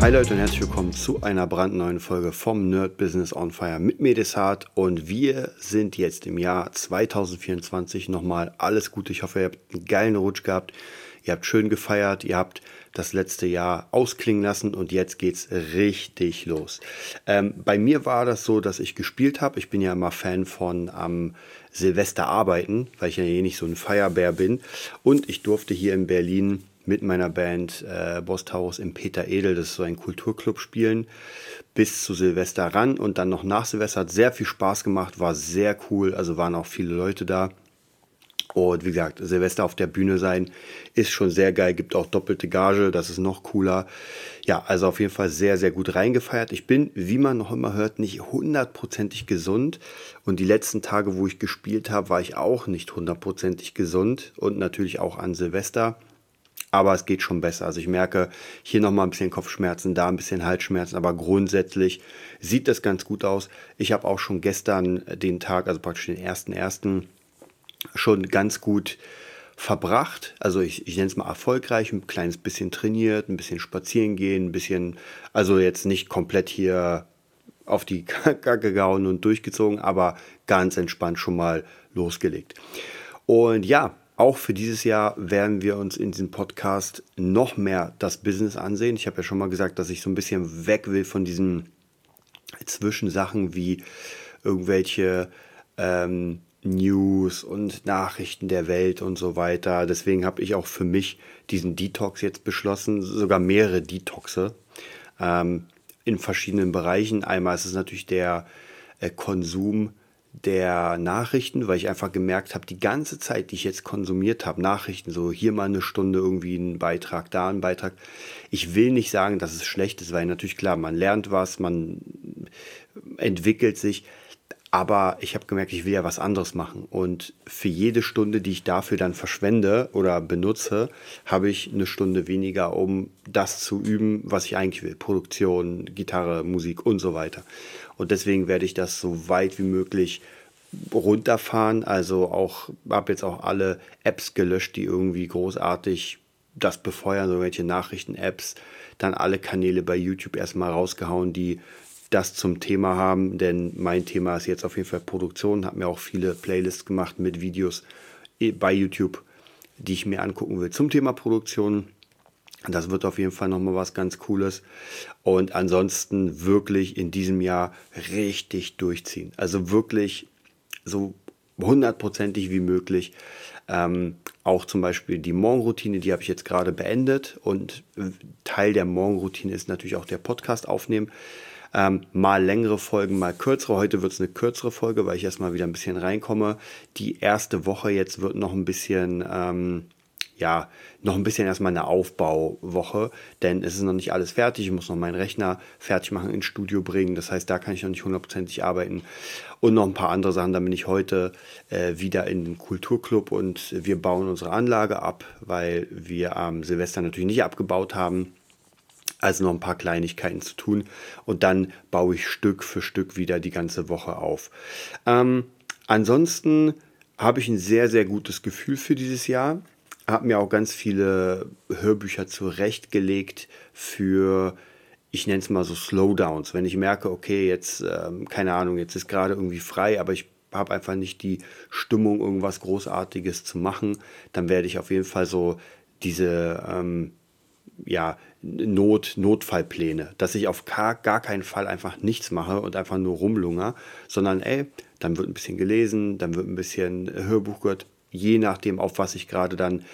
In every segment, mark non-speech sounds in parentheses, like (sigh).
Hi Leute und herzlich willkommen zu einer brandneuen Folge vom Nerd Business on Fire mit Medisat und wir sind jetzt im Jahr 2024 nochmal alles Gute. Ich hoffe, ihr habt einen geilen Rutsch gehabt, ihr habt schön gefeiert, ihr habt das letzte Jahr ausklingen lassen und jetzt geht's richtig los. Ähm, bei mir war das so, dass ich gespielt habe. Ich bin ja immer Fan von am Silvester arbeiten, weil ich ja eh nicht so ein Feierbär bin und ich durfte hier in Berlin mit meiner Band äh, Boss Taurus im Peter Edel, das ist so ein Kulturclub, spielen, bis zu Silvester ran und dann noch nach Silvester. Hat sehr viel Spaß gemacht, war sehr cool, also waren auch viele Leute da. Und wie gesagt, Silvester auf der Bühne sein ist schon sehr geil, gibt auch doppelte Gage, das ist noch cooler. Ja, also auf jeden Fall sehr, sehr gut reingefeiert. Ich bin, wie man noch immer hört, nicht hundertprozentig gesund. Und die letzten Tage, wo ich gespielt habe, war ich auch nicht hundertprozentig gesund. Und natürlich auch an Silvester aber es geht schon besser. Also ich merke hier nochmal ein bisschen Kopfschmerzen, da ein bisschen Halsschmerzen, aber grundsätzlich sieht das ganz gut aus. Ich habe auch schon gestern den Tag, also praktisch den ersten ersten, schon ganz gut verbracht. Also ich, ich nenne es mal erfolgreich, ein kleines bisschen trainiert, ein bisschen spazieren gehen, ein bisschen, also jetzt nicht komplett hier auf die (laughs) Kacke gehauen und durchgezogen, aber ganz entspannt schon mal losgelegt. Und ja, auch für dieses Jahr werden wir uns in diesem Podcast noch mehr das Business ansehen. Ich habe ja schon mal gesagt, dass ich so ein bisschen weg will von diesen Zwischensachen wie irgendwelche ähm, News und Nachrichten der Welt und so weiter. Deswegen habe ich auch für mich diesen Detox jetzt beschlossen, sogar mehrere Detoxe ähm, in verschiedenen Bereichen. Einmal ist es natürlich der äh, Konsum der Nachrichten, weil ich einfach gemerkt habe, die ganze Zeit, die ich jetzt konsumiert habe, Nachrichten, so hier mal eine Stunde irgendwie ein Beitrag, da ein Beitrag. Ich will nicht sagen, dass es schlecht ist, weil natürlich klar, man lernt was, man entwickelt sich, aber ich habe gemerkt, ich will ja was anderes machen. Und für jede Stunde, die ich dafür dann verschwende oder benutze, habe ich eine Stunde weniger, um das zu üben, was ich eigentlich will. Produktion, Gitarre, Musik und so weiter. Und deswegen werde ich das so weit wie möglich runterfahren. Also auch, habe jetzt auch alle Apps gelöscht, die irgendwie großartig das befeuern, so welche Nachrichten-Apps. Dann alle Kanäle bei YouTube erstmal rausgehauen, die das zum Thema haben, denn mein Thema ist jetzt auf jeden Fall Produktion, habe mir auch viele Playlists gemacht mit Videos eh, bei YouTube, die ich mir angucken will zum Thema Produktion. Das wird auf jeden Fall nochmal was ganz Cooles. Und ansonsten wirklich in diesem Jahr richtig durchziehen. Also wirklich so hundertprozentig wie möglich. Ähm, auch zum Beispiel die Morgenroutine, die habe ich jetzt gerade beendet. Und Teil der Morgenroutine ist natürlich auch der Podcast aufnehmen. Ähm, mal längere Folgen, mal kürzere. Heute wird es eine kürzere Folge, weil ich erstmal wieder ein bisschen reinkomme. Die erste Woche jetzt wird noch ein bisschen, ähm, ja, noch ein bisschen erstmal eine Aufbauwoche, denn es ist noch nicht alles fertig. Ich muss noch meinen Rechner fertig machen, ins Studio bringen. Das heißt, da kann ich noch nicht hundertprozentig arbeiten. Und noch ein paar andere Sachen. Dann bin ich heute äh, wieder in den Kulturclub und wir bauen unsere Anlage ab, weil wir am Silvester natürlich nicht abgebaut haben. Also noch ein paar Kleinigkeiten zu tun. Und dann baue ich Stück für Stück wieder die ganze Woche auf. Ähm, ansonsten habe ich ein sehr, sehr gutes Gefühl für dieses Jahr. Habe mir auch ganz viele Hörbücher zurechtgelegt für, ich nenne es mal so Slowdowns. Wenn ich merke, okay, jetzt, ähm, keine Ahnung, jetzt ist gerade irgendwie frei, aber ich habe einfach nicht die Stimmung, irgendwas Großartiges zu machen, dann werde ich auf jeden Fall so diese ähm, ja, Not, Notfallpläne, dass ich auf gar, keinen Fall einfach nichts mache und einfach nur rumlunger, sondern ey, dann wird ein bisschen gelesen, dann wird ein bisschen Hörbuch gehört, je nachdem, auf was ich gerade dann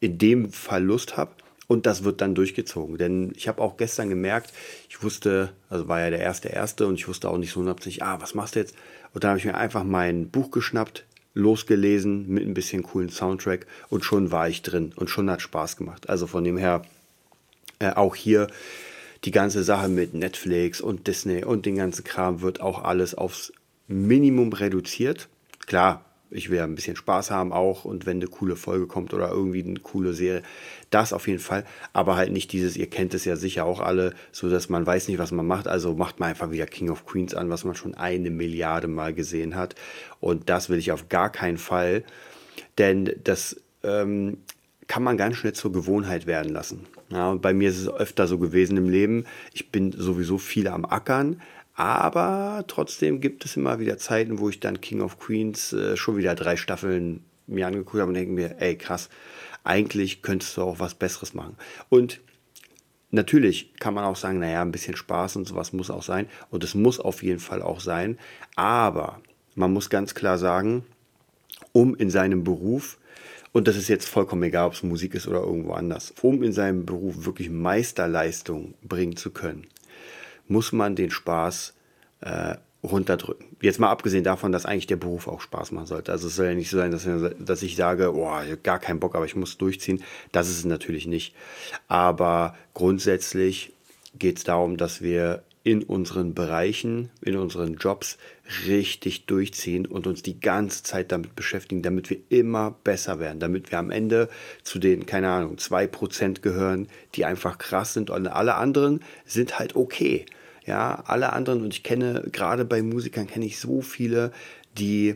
in dem Fall Lust habe. Und das wird dann durchgezogen. Denn ich habe auch gestern gemerkt, ich wusste, also war ja der erste Erste und ich wusste auch nicht so hundertprozentig, ah, was machst du jetzt? Und dann habe ich mir einfach mein Buch geschnappt, losgelesen mit ein bisschen coolen Soundtrack und schon war ich drin und schon hat Spaß gemacht. Also von dem her, äh, auch hier die ganze Sache mit Netflix und Disney und den ganzen Kram wird auch alles aufs Minimum reduziert. Klar, ich will ja ein bisschen Spaß haben auch und wenn eine coole Folge kommt oder irgendwie eine coole Serie, das auf jeden Fall, aber halt nicht dieses, ihr kennt es ja sicher auch alle, so dass man weiß nicht, was man macht, also macht man einfach wieder King of Queens an, was man schon eine Milliarde Mal gesehen hat und das will ich auf gar keinen Fall, denn das ähm, kann man ganz schnell zur Gewohnheit werden lassen. Ja, bei mir ist es öfter so gewesen im Leben, ich bin sowieso viel am Ackern, aber trotzdem gibt es immer wieder Zeiten, wo ich dann King of Queens äh, schon wieder drei Staffeln mir angeguckt habe und denke mir, ey krass, eigentlich könntest du auch was Besseres machen. Und natürlich kann man auch sagen, naja, ein bisschen Spaß und sowas muss auch sein. Und es muss auf jeden Fall auch sein. Aber man muss ganz klar sagen, um in seinem Beruf, und das ist jetzt vollkommen egal, ob es Musik ist oder irgendwo anders, um in seinem Beruf wirklich Meisterleistung bringen zu können, muss man den Spaß äh, runterdrücken. Jetzt mal abgesehen davon, dass eigentlich der Beruf auch Spaß machen sollte. Also es soll ja nicht so sein, dass, dass ich sage, boah, habe gar keinen Bock, aber ich muss durchziehen. Das ist es natürlich nicht. Aber grundsätzlich geht es darum, dass wir in unseren Bereichen, in unseren Jobs richtig durchziehen und uns die ganze Zeit damit beschäftigen, damit wir immer besser werden, damit wir am Ende zu den, keine Ahnung, 2% gehören, die einfach krass sind und alle anderen sind halt okay. Ja, alle anderen, und ich kenne, gerade bei Musikern kenne ich so viele, die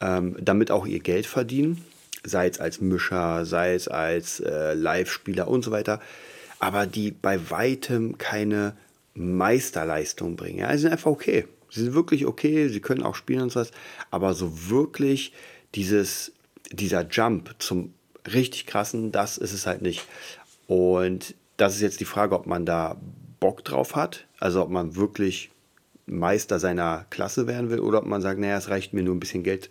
ähm, damit auch ihr Geld verdienen, sei es als Mischer, sei es als äh, Live-Spieler und so weiter, aber die bei weitem keine Meisterleistung bringen. Ja, sie sind einfach okay. Sie sind wirklich okay, sie können auch spielen und so was, aber so wirklich dieses, dieser Jump zum richtig krassen, das ist es halt nicht. Und das ist jetzt die Frage, ob man da Bock drauf hat, also ob man wirklich Meister seiner Klasse werden will oder ob man sagt, naja, es reicht mir nur ein bisschen Geld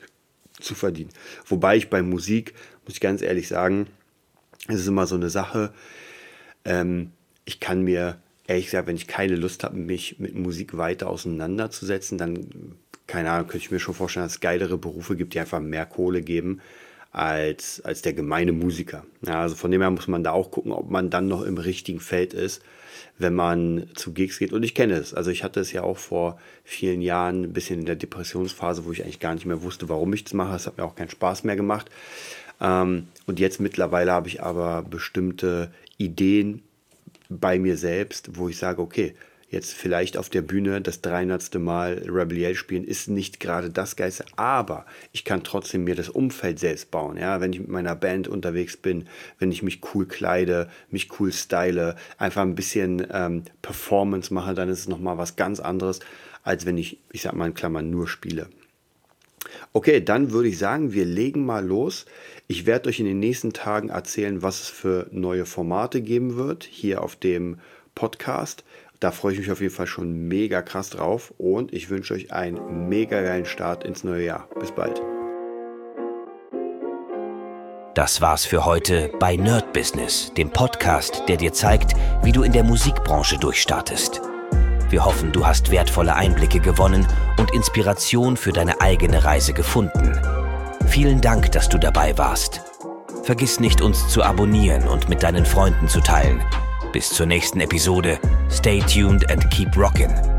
zu verdienen. Wobei ich bei Musik, muss ich ganz ehrlich sagen, es ist immer so eine Sache, ähm, ich kann mir, ehrlich gesagt, wenn ich keine Lust habe, mich mit Musik weiter auseinanderzusetzen, dann, keine Ahnung, könnte ich mir schon vorstellen, dass es geilere Berufe gibt, die einfach mehr Kohle geben als, als der gemeine Musiker. Ja, also von dem her muss man da auch gucken, ob man dann noch im richtigen Feld ist wenn man zu Gigs geht. Und ich kenne es. Also ich hatte es ja auch vor vielen Jahren ein bisschen in der Depressionsphase, wo ich eigentlich gar nicht mehr wusste, warum ich das mache. Es hat mir auch keinen Spaß mehr gemacht. Ähm, und jetzt mittlerweile habe ich aber bestimmte Ideen bei mir selbst, wo ich sage, okay, jetzt vielleicht auf der Bühne das 300. Mal Rebellion spielen, ist nicht gerade das Geiste, aber ich kann trotzdem mir das Umfeld selbst bauen. Ja, wenn ich mit meiner Band unterwegs bin, wenn ich mich cool kleide, mich cool style, einfach ein bisschen ähm, Performance mache, dann ist es nochmal was ganz anderes, als wenn ich, ich sag mal in Klammern, nur spiele. Okay, dann würde ich sagen, wir legen mal los. Ich werde euch in den nächsten Tagen erzählen, was es für neue Formate geben wird hier auf dem Podcast. Da freue ich mich auf jeden Fall schon mega krass drauf und ich wünsche euch einen mega geilen Start ins neue Jahr. Bis bald. Das war's für heute bei Nerd Business, dem Podcast, der dir zeigt, wie du in der Musikbranche durchstartest. Wir hoffen, du hast wertvolle Einblicke gewonnen und Inspiration für deine eigene Reise gefunden. Vielen Dank, dass du dabei warst. Vergiss nicht, uns zu abonnieren und mit deinen Freunden zu teilen. Bis zur nächsten Episode. Stay tuned and keep rockin'.